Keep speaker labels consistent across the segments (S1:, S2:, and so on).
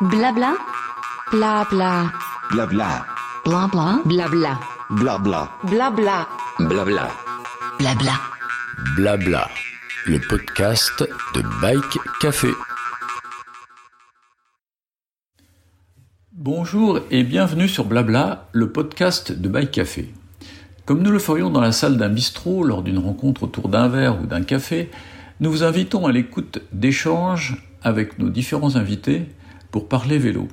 S1: Blabla. Blabla.
S2: Blabla.
S1: Blabla. Blabla.
S2: Blabla.
S1: Blabla.
S3: Blabla.
S1: Blabla.
S3: Blabla. Le podcast de Bike Café. Bonjour et bienvenue sur Blabla, le podcast de Bike Café. Comme nous le ferions dans la salle d'un bistrot lors d'une rencontre autour d'un verre ou d'un café, nous vous invitons à l'écoute d'échanges avec nos différents invités pour parler vélo.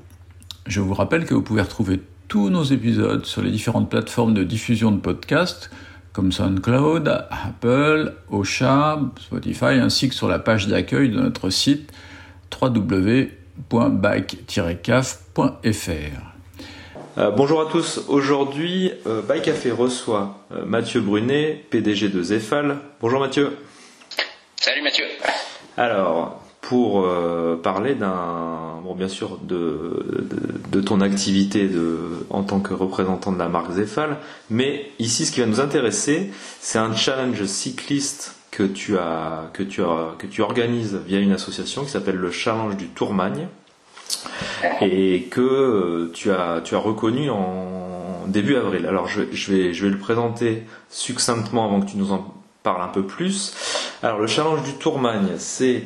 S3: Je vous rappelle que vous pouvez retrouver tous nos épisodes sur les différentes plateformes de diffusion de podcasts comme SoundCloud, Apple, Ocha, Spotify, ainsi que sur la page d'accueil de notre site www.bike-caf.fr.
S4: Euh, bonjour à tous. Aujourd'hui, euh, Bike Café reçoit euh, Mathieu Brunet, PDG de Zefal. Bonjour Mathieu.
S5: Salut Mathieu.
S4: Alors, pour euh, parler d'un, bon, bien sûr, de, ton activité en tant que représentant de la marque Zefal, mais ici, ce qui va nous intéresser, c'est un challenge cycliste que tu as, que tu que tu organises via une association qui s'appelle le Challenge du Tourmagne et que euh, tu as, tu as reconnu en début avril. Alors, je, je vais, je vais le présenter succinctement avant que tu nous en parles un peu plus. Alors, le Challenge du Tourmagne, c'est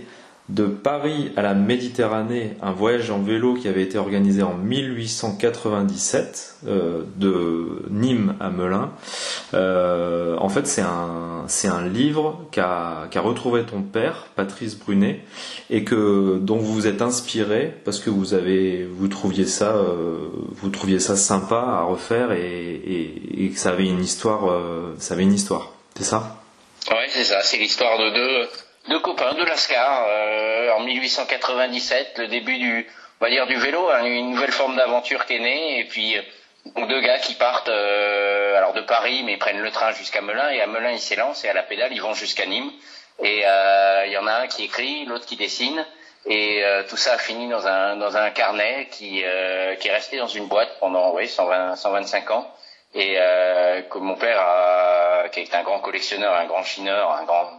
S4: de Paris à la Méditerranée, un voyage en vélo qui avait été organisé en 1897, euh, de Nîmes à Melun. Euh, en fait, c'est un, c'est un livre qu'a, qu'a retrouvé ton père, Patrice Brunet, et que, dont vous vous êtes inspiré parce que vous avez, vous trouviez ça, euh, vous trouviez ça sympa à refaire et, que ça avait une histoire, ça avait une histoire. C'est ça?
S5: Oui, c'est ça. C'est l'histoire de deux, deux copains de Lascar euh, en 1897, le début du, on va dire du vélo, hein, une nouvelle forme d'aventure qui est née, et puis euh, deux gars qui partent euh, alors de Paris, mais ils prennent le train jusqu'à Melun, et à Melun ils s'élancent, et à la pédale ils vont jusqu'à Nîmes, et euh, il y en a un qui écrit, l'autre qui dessine, et euh, tout ça a fini dans un dans un carnet qui qui est resté dans une boîte pendant oui 120 125 ans, et que mon père a, qui est un grand collectionneur, un grand chineur, un grand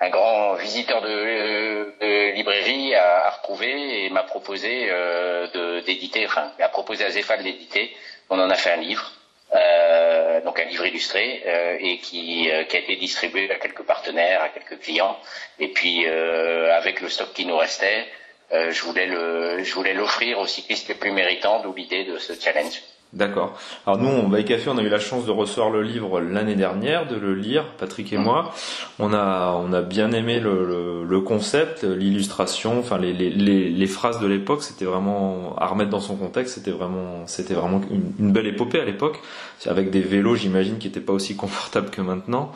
S5: un grand visiteur de, de librairie a, a, retrouvé et m'a proposé euh, de, d'éditer, enfin, a proposé à Zéphal d'éditer. On en a fait un livre, euh, donc un livre illustré, euh, et qui, euh, qui a été distribué à quelques partenaires, à quelques clients. Et puis, euh, avec le stock qui nous restait, euh, je voulais le, je voulais l'offrir aux cyclistes les plus méritants, d'où l'idée de ce challenge.
S4: D'accord. Alors nous, on Bike Café, on a eu la chance de recevoir le livre l'année dernière, de le lire, Patrick et moi. On a, on a bien aimé le, le, le concept, l'illustration, enfin les, les, les, les, phrases de l'époque. C'était vraiment à remettre dans son contexte. C'était vraiment, c'était vraiment une, une, belle épopée à l'époque, avec des vélos, j'imagine, qui n'étaient pas aussi confortables que maintenant.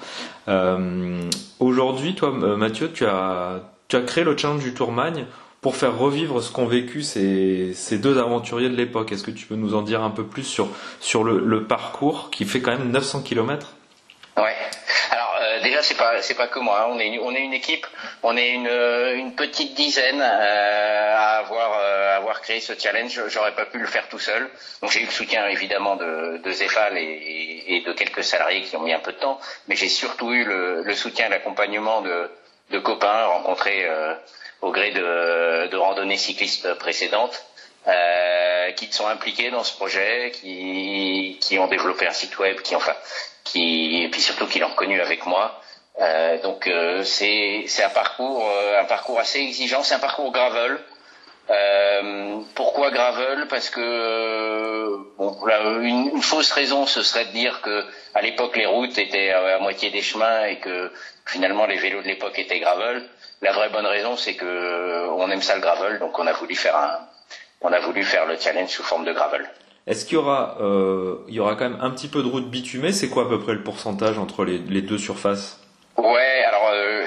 S4: Euh, Aujourd'hui, toi, Mathieu, tu as, tu as créé le challenge du Tourmagne pour faire revivre ce qu'ont vécu ces, deux aventuriers de l'époque. Est-ce que tu peux nous en dire un peu plus sur, sur le, parcours qui fait quand même 900 km
S5: Ouais. Alors euh, déjà c'est pas c'est pas que moi. Hein. On est on est une équipe. On est une, une petite dizaine euh, à avoir euh, avoir créé ce challenge. J'aurais pas pu le faire tout seul. Donc j'ai eu le soutien évidemment de, de et, et, de quelques salariés qui ont mis un peu de temps. Mais j'ai surtout eu le, soutien, l'accompagnement de, de copains rencontrés au gré de, de randonnées cyclistes précédentes euh, qui sont impliqués dans ce projet, qui, qui ont développé un site web, qui enfin, qui et puis surtout qui l'ont connu avec moi. Euh, donc euh, c'est c'est un parcours un parcours assez exigeant, c'est un parcours gravel. Euh, pourquoi gravel? Parce que bon, là, une, une, fausse raison, ce serait de dire que à l'époque les routes étaient à moitié des chemins et que finalement les vélos de l'époque étaient gravel. La vraie bonne raison, c'est que on aime ça le gravel, donc on a voulu faire un, on a voulu faire le challenge sous forme de gravel.
S4: Est-ce qu'il y aura, euh, il y aura quand même un petit peu de route bitumée? C'est quoi à peu près le pourcentage entre les, les deux surfaces?
S5: Ouais, alors euh,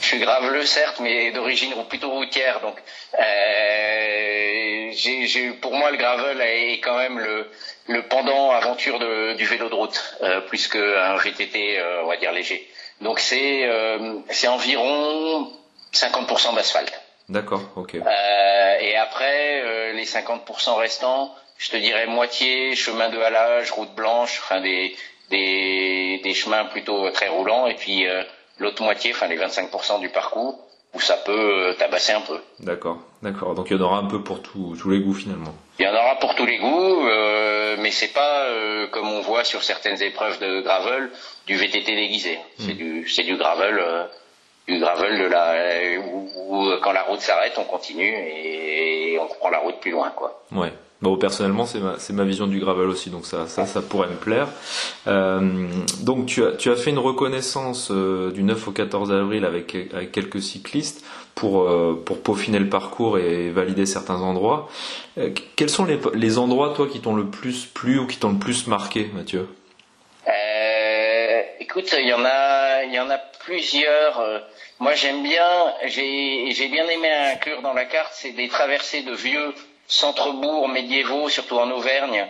S5: je suis graveleux certes, mais d'origine plutôt routière, donc euh, j'ai, pour moi le gravel est quand même le, le pendant aventure de, du vélo de route, euh, plus qu'un VTT, euh, on va dire léger. Donc c'est euh, c'est environ 50% d'asphalte.
S4: D'accord, ok.
S5: Euh, et après, euh, les 50% restants, je te dirais moitié chemin de halage, route blanche, enfin des, des, des chemins plutôt très roulants, et puis euh, l'autre moitié, enfin les 25% du parcours, où ça peut tabasser un peu.
S4: D'accord, d'accord. Donc il y en aura un peu pour tous les goûts finalement.
S5: Il y en aura pour tous les goûts, euh, mais c'est pas euh, comme on voit sur certaines épreuves de gravel du VTT déguisé. C'est du c'est du gravel, euh, du gravel de la où, quand la route s'arrête, on continue et, on prend la route plus loin, quoi.
S4: Ouais. Bon, personnellement, c'est ma, ma, vision du gravel aussi, donc ça, ça, ça pourrait me plaire. Euh, donc, tu as, tu as fait une reconnaissance euh, du 9 au 14 avril avec, avec quelques cyclistes pour, euh, pour peaufiner le parcours et valider certains endroits. Quels sont les, les endroits, toi, qui t'ont le plus plu ou qui t'ont le plus marqué, Mathieu?
S5: Écoute, il y en a, il y en a plusieurs. Moi, j'aime bien, j'ai, j'ai bien aimé inclure dans la carte, c'est des traversées de vieux centre-bourgs médiévaux, surtout en Auvergne,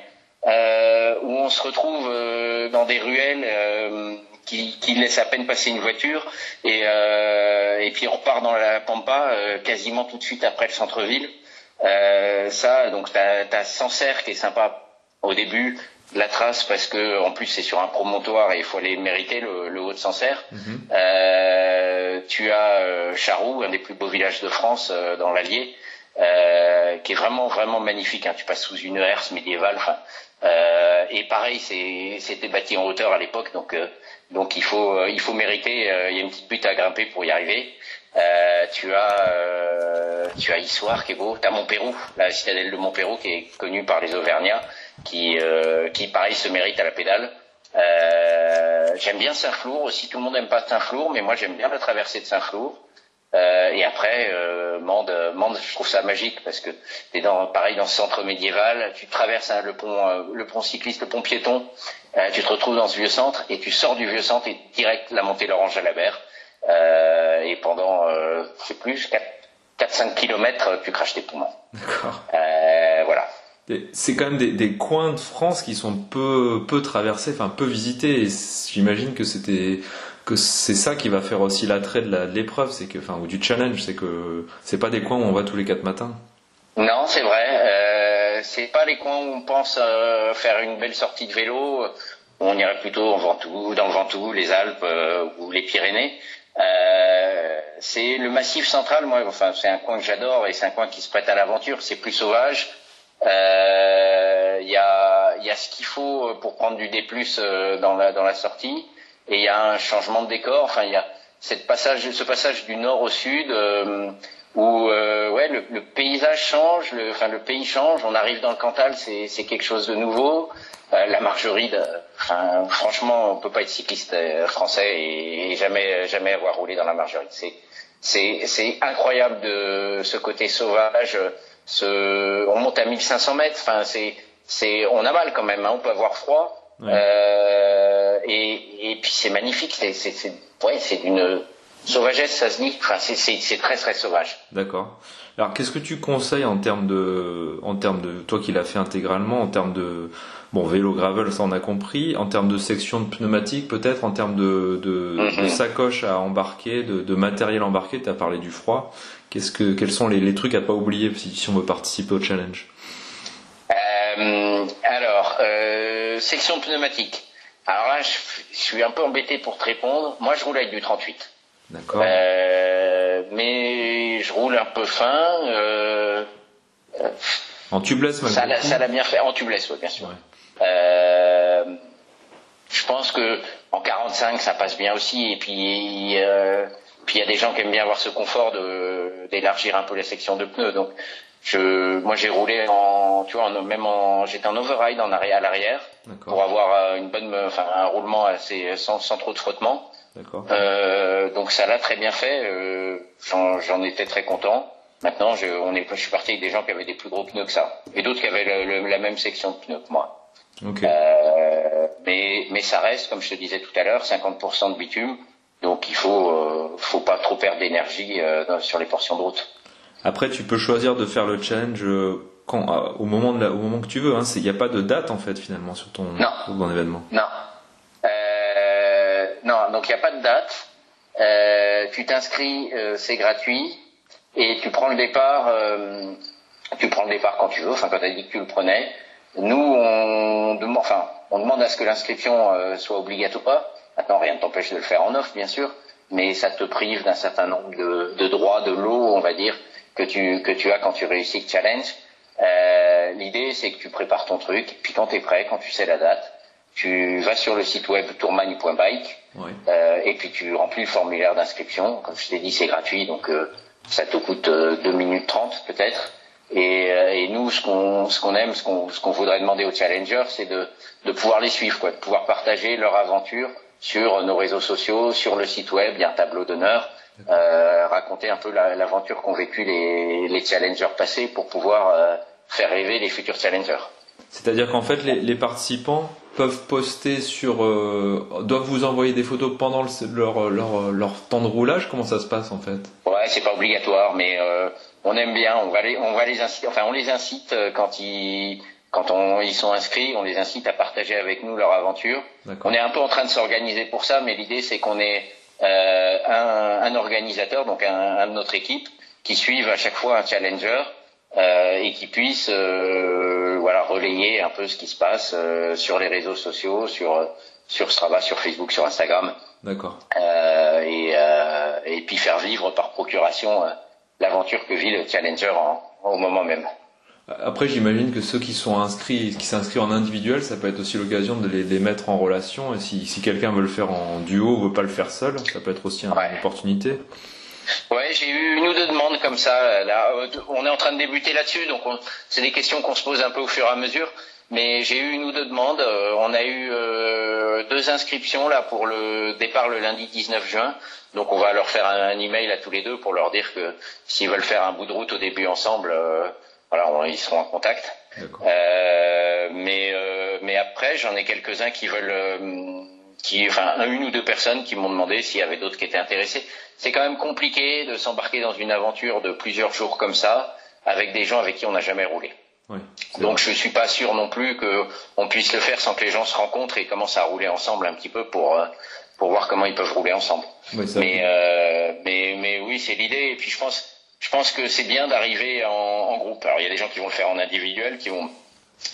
S5: euh, où on se retrouve euh, dans des ruelles euh, qui, qui, laissent à peine passer une voiture, et, et puis on repart dans la pampa quasiment tout de suite après le centre-ville. ça, donc t'as as Sancerre qui est sympa au début, la trace parce que en plus c'est sur un promontoire et il faut aller mériter le, le haut de Sancerre. Mhm. tu as Charroux, un des plus beaux villages de France dans l'Allier, euh, qui est vraiment vraiment magnifique. Hein. Tu passes sous une herse médiévale. Euh, et pareil, c'était bâti en hauteur à l'époque, donc euh, donc il faut euh, il faut mériter. Il y a une petite butte à grimper pour y arriver. tu as tu as Issoire qui est beau. T'as Montpérou, la citadelle de Montpérou qui est connue par les Auvergnats, qui qui pareil se mérite à la pédale. j'aime bien Saint-Flour aussi. Tout le monde n'aime pas Saint-Flour, mais moi j'aime bien la traversée de Saint-Flour. Euh, et après, euh, Mende, Mende, je trouve ça magique parce que t'es dans, pareil dans ce centre médiéval, tu traverses hein, le pont, euh, le pont cycliste, le pont piéton, euh, tu te retrouves dans ce vieux centre et tu sors du vieux centre et direct la montée l'Orange à la mer. et pendant, euh, je sais plus, 4-5 kilomètres, tu craches tes poumons.
S4: D'accord. C'est quand même des, des, coins de France qui sont peu, peu traversés, enfin peu visités. Et j'imagine que c'était que c'est ça qui va faire aussi l'attrait de l'épreuve, c'est que, enfin, ou du challenge, c'est que c'est pas des coins où on va tous les quatre matins.
S5: Non, c'est vrai. Euh, c'est pas les coins où on pense euh, faire une belle sortie de vélo. On irait plutôt en Ventoux, dans le Ventoux, les Alpes euh, ou les Pyrénées. Euh, c'est le Massif central. Moi, enfin, c'est un coin que j'adore et c'est un coin qui se prête à l'aventure. C'est plus sauvage. Il y a, y, a, ce qu'il faut pour prendre du D+ dans la dans la sortie et il y a un changement de décor. Enfin, il y a cette passage, ce passage du nord au sud euh, où euh, ouais, le, le, paysage change, le, enfin le pays change. On arrive dans le Cantal, c'est, quelque chose de nouveau. Euh, la Margeride, enfin, franchement, on peut pas être cycliste euh, français et, jamais jamais avoir roulé dans la Margeride. C'est, c'est incroyable de ce côté sauvage. On monte à 1500 mètres. Enfin, c'est c'est on a mal quand même. Hein, on peut avoir froid. Euh, et, et, puis c'est magnifique, c'est c'est ouais, c'est d'une sauvagesse, ça se dit. Enfin, c'est très très sauvage.
S4: D'accord. Alors, qu'est-ce que tu conseilles en termes de, en termes de, toi qui l'as fait intégralement, en termes de, bon, vélo gravel, ça on a compris, en termes de section de pneumatique peut-être, en termes de, de, de sacoche à embarquer, de, de matériel embarqué, tu as parlé du froid. Qu'est-ce que, quels sont les, les, trucs à pas oublier si, si on veut participer au challenge?
S5: Euh, Alors, euh, section pneumatique. Alors là, je, suis un peu embêté pour te répondre. Moi, je roule avec du 38.
S4: D'accord.
S5: Euh, mais je roule un peu fin. Euh,
S4: en tubeless,
S5: ça, ça l'a bien fait. En tubeless, oui, bien sûr. Euh, je pense que en 45, ça passe bien aussi. Et puis, puis il y a des gens qui aiment bien avoir ce confort de d'élargir un peu les sections de pneus. Donc, je, moi, j'ai roulé en, tu vois, même en, j'étais en override en arrière, à l'arrière pour avoir une bonne, enfin, un roulement assez sans, sans trop de frottement. Euh, donc ça l'a très bien fait. Euh, j'en étais très content. Maintenant, je, on est, je suis parti avec des gens qui avaient des plus gros pneus que ça, et d'autres qui avaient le, la même section de pneus que moi.
S4: Okay. Euh,
S5: mais, mais ça reste, comme je te disais tout à l'heure, 50% de bitume. Donc il faut, faut pas trop perdre d'énergie sur les portions de route.
S4: Après, tu peux choisir de faire le challenge quand, au, moment de au moment que tu veux. Il hein. n'y a pas de date en fait finalement sur ton,
S5: non.
S4: événement.
S5: Non. Euh, non, donc il n'y a pas de date. Euh, tu t'inscris, euh, c'est gratuit. Et tu prends le départ, euh, tu prends le départ quand tu veux, enfin quand tu as dit que tu le prenais. Nous, on demande, enfin, on demande à ce que l'inscription soit obligatoire. Maintenant, rien ne t'empêche de le faire en off, bien sûr. mais ça te prive d'un certain nombre de, de droits, de lots, on va dire, que tu, que tu as quand tu réussis le challenge. Euh, L'idée, c'est que tu prépares ton truc, puis quand tu es prêt, quand tu sais la date, tu vas sur le site web tourmagne.bike, euh, et puis tu remplis le formulaire d'inscription. Comme je t'ai dit, c'est gratuit, donc euh, ça te coûte euh, 2 minutes 30 peut-être. Et, euh, et nous, ce qu'on ce qu'on aime, ce qu'on ce qu'on voudrait demander aux challengers, c'est de, de pouvoir les suivre, quoi, de pouvoir partager leur aventure sur nos réseaux sociaux, sur le site web, il y a un tableau d'honneur, raconter un peu la- l'aventure qu'ont vécu les, les challengers passés pour pouvoir faire rêver les futurs challengers.
S4: C'est-à-dire qu'en fait, les, les participants peuvent poster sur, euh, doivent vous envoyer des photos pendant le- leur, leur, leur temps de roulage? Comment ça se passe en fait?
S5: Ouais, c'est pas obligatoire, mais euh, on aime bien. On va les, on va les inciter. Enfin, on les incite euh, quand ils, quand on, ils sont inscrits, on les incite à partager avec nous leur aventure. On est un peu en train de s'organiser pour ça, mais l'idée c'est qu'on ait euh, un, un organisateur, donc un, un de notre équipe, qui suive à chaque fois un challenger euh, et qui puisse, euh, voilà, relayer un peu ce qui se passe euh, sur les réseaux sociaux, sur sur Strava, sur Facebook, sur Instagram
S4: D'accord.
S5: euh, et, euh, et puis faire vivre par procuration euh, l'aventure que vit le challenger en, au moment même.
S4: Après, j'imagine que ceux qui sont inscrits, qui s'inscrivent en individuel, ça peut être aussi l'occasion de les, les mettre en relation. Et si, si quelqu'un veut le faire en duo veut pas le faire seul, ça peut être aussi
S5: Ouais.
S4: une opportunité.
S5: Ouais, j'ai eu une ou deux demandes comme ça. euh, Là, Euh, on est en train de débuter là-dessus, donc on- c'est des questions qu'on se pose un peu au fur et à mesure. Mais j'ai eu une ou deux demandes. Euh, on a eu euh, deux inscriptions là pour le départ le lundi 19 juin. Donc on va leur faire un, un email à tous les deux pour leur dire que s'ils veulent faire un bout de route au début ensemble, euh, voilà, on- ils seront en contact. Euh, mais euh, mais après, j'en ai quelques-uns qui veulent, euh, qui, enfin, une ou deux personnes qui m'ont demandé s'il y avait d'autres qui étaient intéressés. C'est quand même compliqué de s'embarquer dans une aventure de plusieurs jours comme ça avec des gens avec qui on n'a jamais roulé.
S4: Oui.
S5: Donc
S4: vrai.
S5: je suis pas sûr non plus que on puisse le faire sans que les gens se rencontrent et commencent à rouler ensemble un petit peu pour euh, pour voir comment ils peuvent rouler ensemble. Mais euh, mais mais oui, c'est l'idée. Et puis je pense je pense que c'est bien d'arriver en, en groupe. Alors il y a des gens qui vont le faire en individuel, qui vont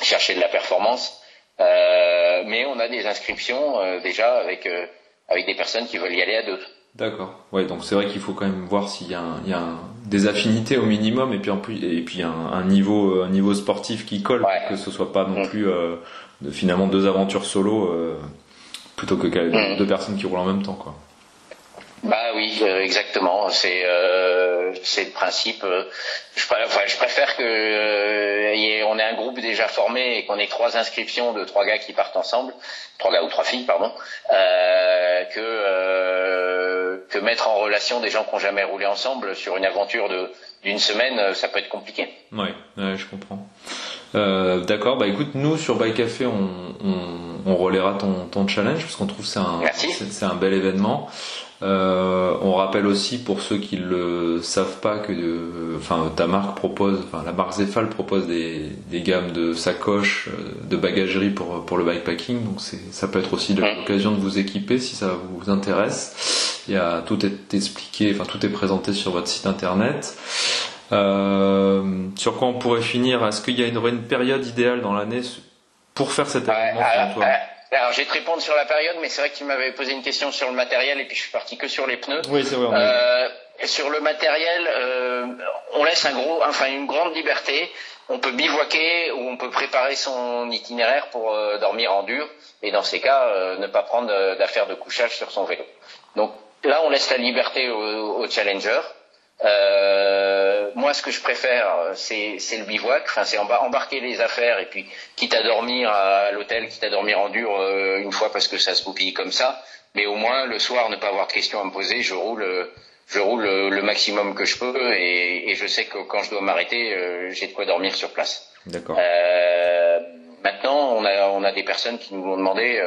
S5: chercher de la performance, euh, mais on a des inscriptions euh, déjà avec euh, avec des personnes qui veulent y aller à deux.
S4: D'accord. Ouais, donc c'est vrai qu'il faut quand même voir s'il y a, un- il y a un- des affinités au minimum et puis en plus et puis un, un niveau un niveau sportif qui colle
S5: Ouais.
S4: pour que ce soit pas non
S5: Mm.
S4: plus euh, de- finalement deux aventures solo euh, plutôt que
S5: Mm.
S4: deux personnes qui roulent en même temps quoi.
S5: Bah oui, euh, exactement. C'est euh, c'est le principe. euh, Je, enfin, je préfère que euh, ait- on ait un groupe déjà formé et qu'on ait trois inscriptions de trois gars qui partent ensemble, trois gars ou trois filles, pardon, euh, que que mettre en relation des gens qui n'ont jamais roulé ensemble sur une aventure de d'une semaine, ça peut être compliqué.
S4: Ouais, ouais, je comprends. Euh, D'accord, bah écoute, nous sur Bike Café, on, on, on relaiera ton, ton challenge parce qu'on trouve que c'est un, c'est un bel événement. Euh, on rappelle aussi pour ceux qui le savent pas que, euh, enfin, ta marque propose, enfin, la marque Zefal propose des, des gammes de sacoches, euh, de bagagerie pour pour le bikepacking. Donc c'est, ça peut être aussi l'occasion de vous équiper si ça vous intéresse. Il y a tout est expliqué, enfin tout est présenté sur votre site internet. Euh, sur quoi on pourrait finir? Est-ce qu'il y a une, période idéale dans l'année pour faire cet événement
S5: alors, je vais te répondre sur la période, mais c'est vrai que tu m'avais posé une question sur le matériel et puis je suis parti que sur les pneus.
S4: Oui, c'est vrai.
S5: Euh, sur le matériel, euh, on laisse un gros, enfin une grande liberté. On peut bivouaquer ou on peut préparer son itinéraire pour euh, dormir en dur. Et dans ces cas, euh, ne pas prendre euh, d'affaires de couchage sur son vélo. Donc là, on laisse la liberté aux, aux challengers. Euh, moi, ce que je préfère, c'est le bivouac. Enfin, c'est embar- embarquer les affaires et puis quitte à dormir à l'hôtel, quitte à dormir en dur euh, une fois parce que ça se goupille comme ça. Mais au moins le soir, ne pas avoir de questions à me poser. Je roule, je roule le maximum que je peux et, et je sais que quand je dois m'arrêter, euh, j'ai de quoi dormir sur place.
S4: D'accord.
S5: Maintenant, on a, on a des personnes qui nous ont demandé,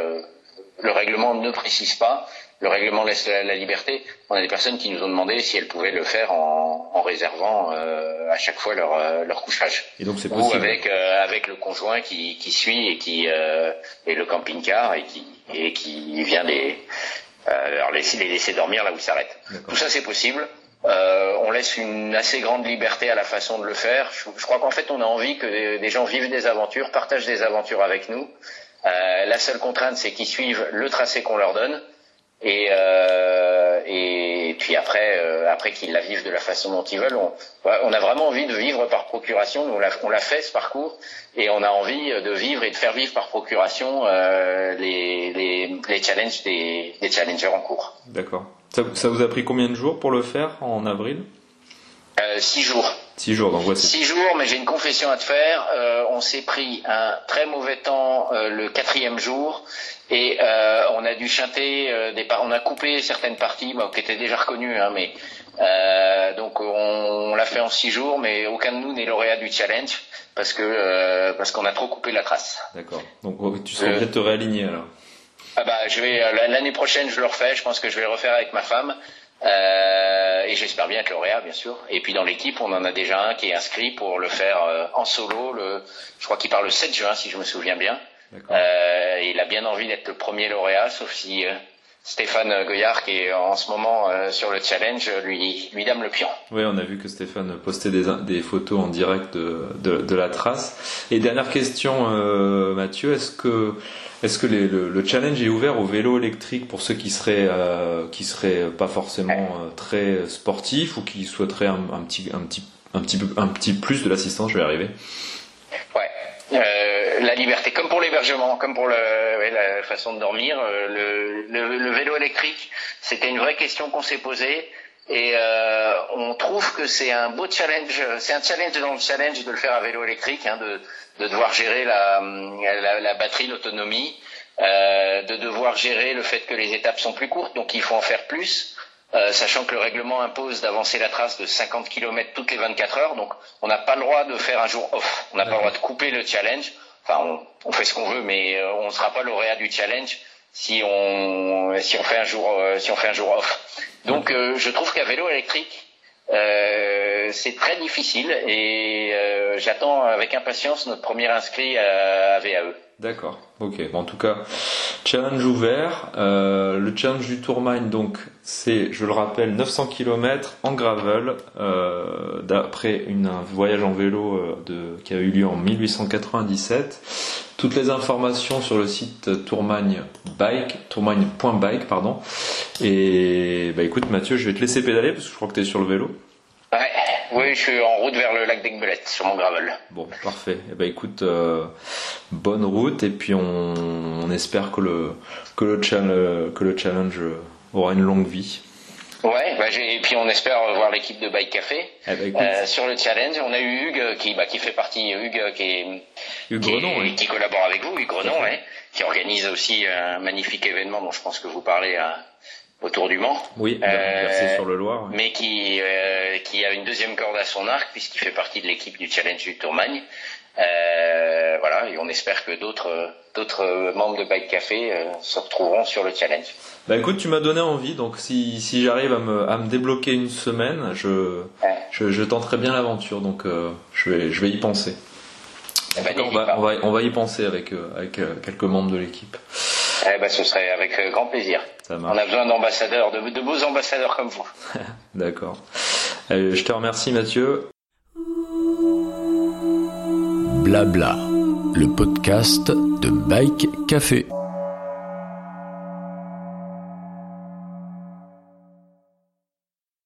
S5: le règlement ne précise pas, le règlement laisse la, la liberté. On a des personnes qui nous ont demandé si elles pouvaient le faire en, en réservant euh, à chaque fois leur, euh, leur couchage.
S4: Et donc c'est
S5: Ou
S4: possible.
S5: avec, euh, avec le conjoint qui, qui suit et qui euh, et le camping-car et qui, et qui vient les, euh, les laisser dormir là où ils s'arrêtent. Tout ça c'est possible. Euh, on laisse une assez grande liberté à la façon de le faire. Je, je crois qu'en fait, on a envie que des, des gens vivent des aventures, partagent des aventures avec nous. Euh, la seule contrainte, c'est qu'ils suivent le tracé qu'on leur donne Et, euh, et puis après, euh, après qu'ils la vivent de la façon dont ils veulent, on, on a vraiment envie de vivre par procuration. On l'a, on l'a fait ce parcours et on a envie de vivre et de faire vivre par procuration euh, les, les, les challenges des, des challengers en cours.
S4: D'accord. Ça, ça vous a pris combien de jours pour le faire en avril?
S5: Six jours.
S4: Six jours, donc voici.
S5: Six jours, mais j'ai une confession à te faire. Euh, on s'est pris un très mauvais temps euh, le quatrième jour et euh, on a dû chanter des par on a coupé certaines parties qui étaient déjà reconnues, hein, mais donc on, on l'a fait en six jours, mais aucun de nous n'est lauréat du challenge parce que parce qu'on a trop coupé la trace.
S4: D'accord. Donc tu serais de te réaligner alors.
S5: Ah bah je vais l'année prochaine je le refais. Je pense que je vais le refaire avec ma femme. Euh, et j'espère bien être lauréat, bien sûr. Et puis dans l'équipe, on en a déjà un qui est inscrit pour le faire euh, en solo. Le, je crois qu'il part le 7 juin, si je me souviens bien. Euh, il a bien envie d'être le premier lauréat, sauf si euh, Stéphane Goyard, qui est en ce moment euh, sur le challenge, lui, lui dame le pion.
S4: Oui, on a vu que Stéphane postait des, des photos en direct de, de, de, la trace. Et dernière question, euh, Mathieu, est-ce que, est-ce que les, le, le, challenge est ouvert au vélo électrique pour ceux qui seraient, euh, qui seraient pas forcément très sportifs ou qui souhaiteraient un, un, petit, un, petit, un, petit, un petit plus de l'assistance? Je vais arriver.
S5: Ouais. La liberté, comme pour l'hébergement, comme pour le, ouais, la façon de dormir, euh, le, le, le, vélo électrique, c'était une vraie question qu'on s'est posée et euh, on trouve que c'est un beau challenge, c'est un challenge dans le challenge de le faire à vélo électrique, hein, de, de devoir gérer la, la, la batterie, l'autonomie, euh, de devoir gérer le fait que les étapes sont plus courtes, donc il faut en faire plus. Euh, sachant que le règlement impose d'avancer la trace de 50 km toutes les 24 heures, donc on n'a pas le droit de faire un jour off, on n'a pas le droit de couper le challenge, enfin on, fait ce qu'on veut, mais euh, on ne sera pas lauréat du challenge si on si on fait un jour euh, si on fait un jour off. Donc euh, je trouve qu'à vélo électrique c'est très difficile et j'attends avec impatience notre premier inscrit à, à VAE.
S4: D'accord, ok. Bon, en tout cas, challenge ouvert. Euh, le challenge du Tourmagne, donc, c'est, je le rappelle, 900 km en gravel, euh, d'après un voyage en vélo euh, qui a eu lieu en 1897. Toutes les informations sur le site Tourmagne Bike, tourmagne.bike, pardon. Et bah écoute Mathieu, je vais te laisser pédaler parce que je crois que tu es sur le vélo.
S5: Oui, je suis en route vers le lac d'Aigbelette sur mon gravel.
S4: Bon, parfait. Eh ben écoute, euh, bonne route et puis on, on, espère que le que le challenge que le challenge aura une longue vie.
S5: Ouais, bah et puis on espère voir l'équipe de Bike Café
S4: eh ben,
S5: euh, sur le challenge. On a eu Hugues qui bah, qui fait partie Hugues qui est
S4: Hugues
S5: qui,
S4: Grenon,
S5: est,
S4: oui.
S5: qui collabore avec vous, Hugues Grenon, ouais, qui organise aussi un magnifique événement dont je pense que vous parlez à autour du Mans.
S4: Oui, euh, sur le Loir.
S5: Oui. Mais qui, euh, qui a une deuxième corde à son arc puisqu'il fait partie de l'équipe du Challenge du Tourmagne. Euh, voilà, et on espère que d'autres d'autres membres de Bike Café se retrouveront sur le challenge.
S4: Bah écoute, tu m'as donné envie, donc si, si j'arrive à me, à me débloquer une semaine, je,
S5: ouais.
S4: je, je, tenterai bien l'aventure, donc je, vais, je vais y penser.
S5: Eh ben,
S4: on, va, on, va, on va y penser avec, avec quelques membres de l'équipe.
S5: Eh ben, ce serait avec grand plaisir. On a besoin d'ambassadeurs, de, de, beaux ambassadeurs comme vous.
S4: D'accord. Euh, je te remercie Mathieu.
S3: Blabla, le podcast de Bike Café.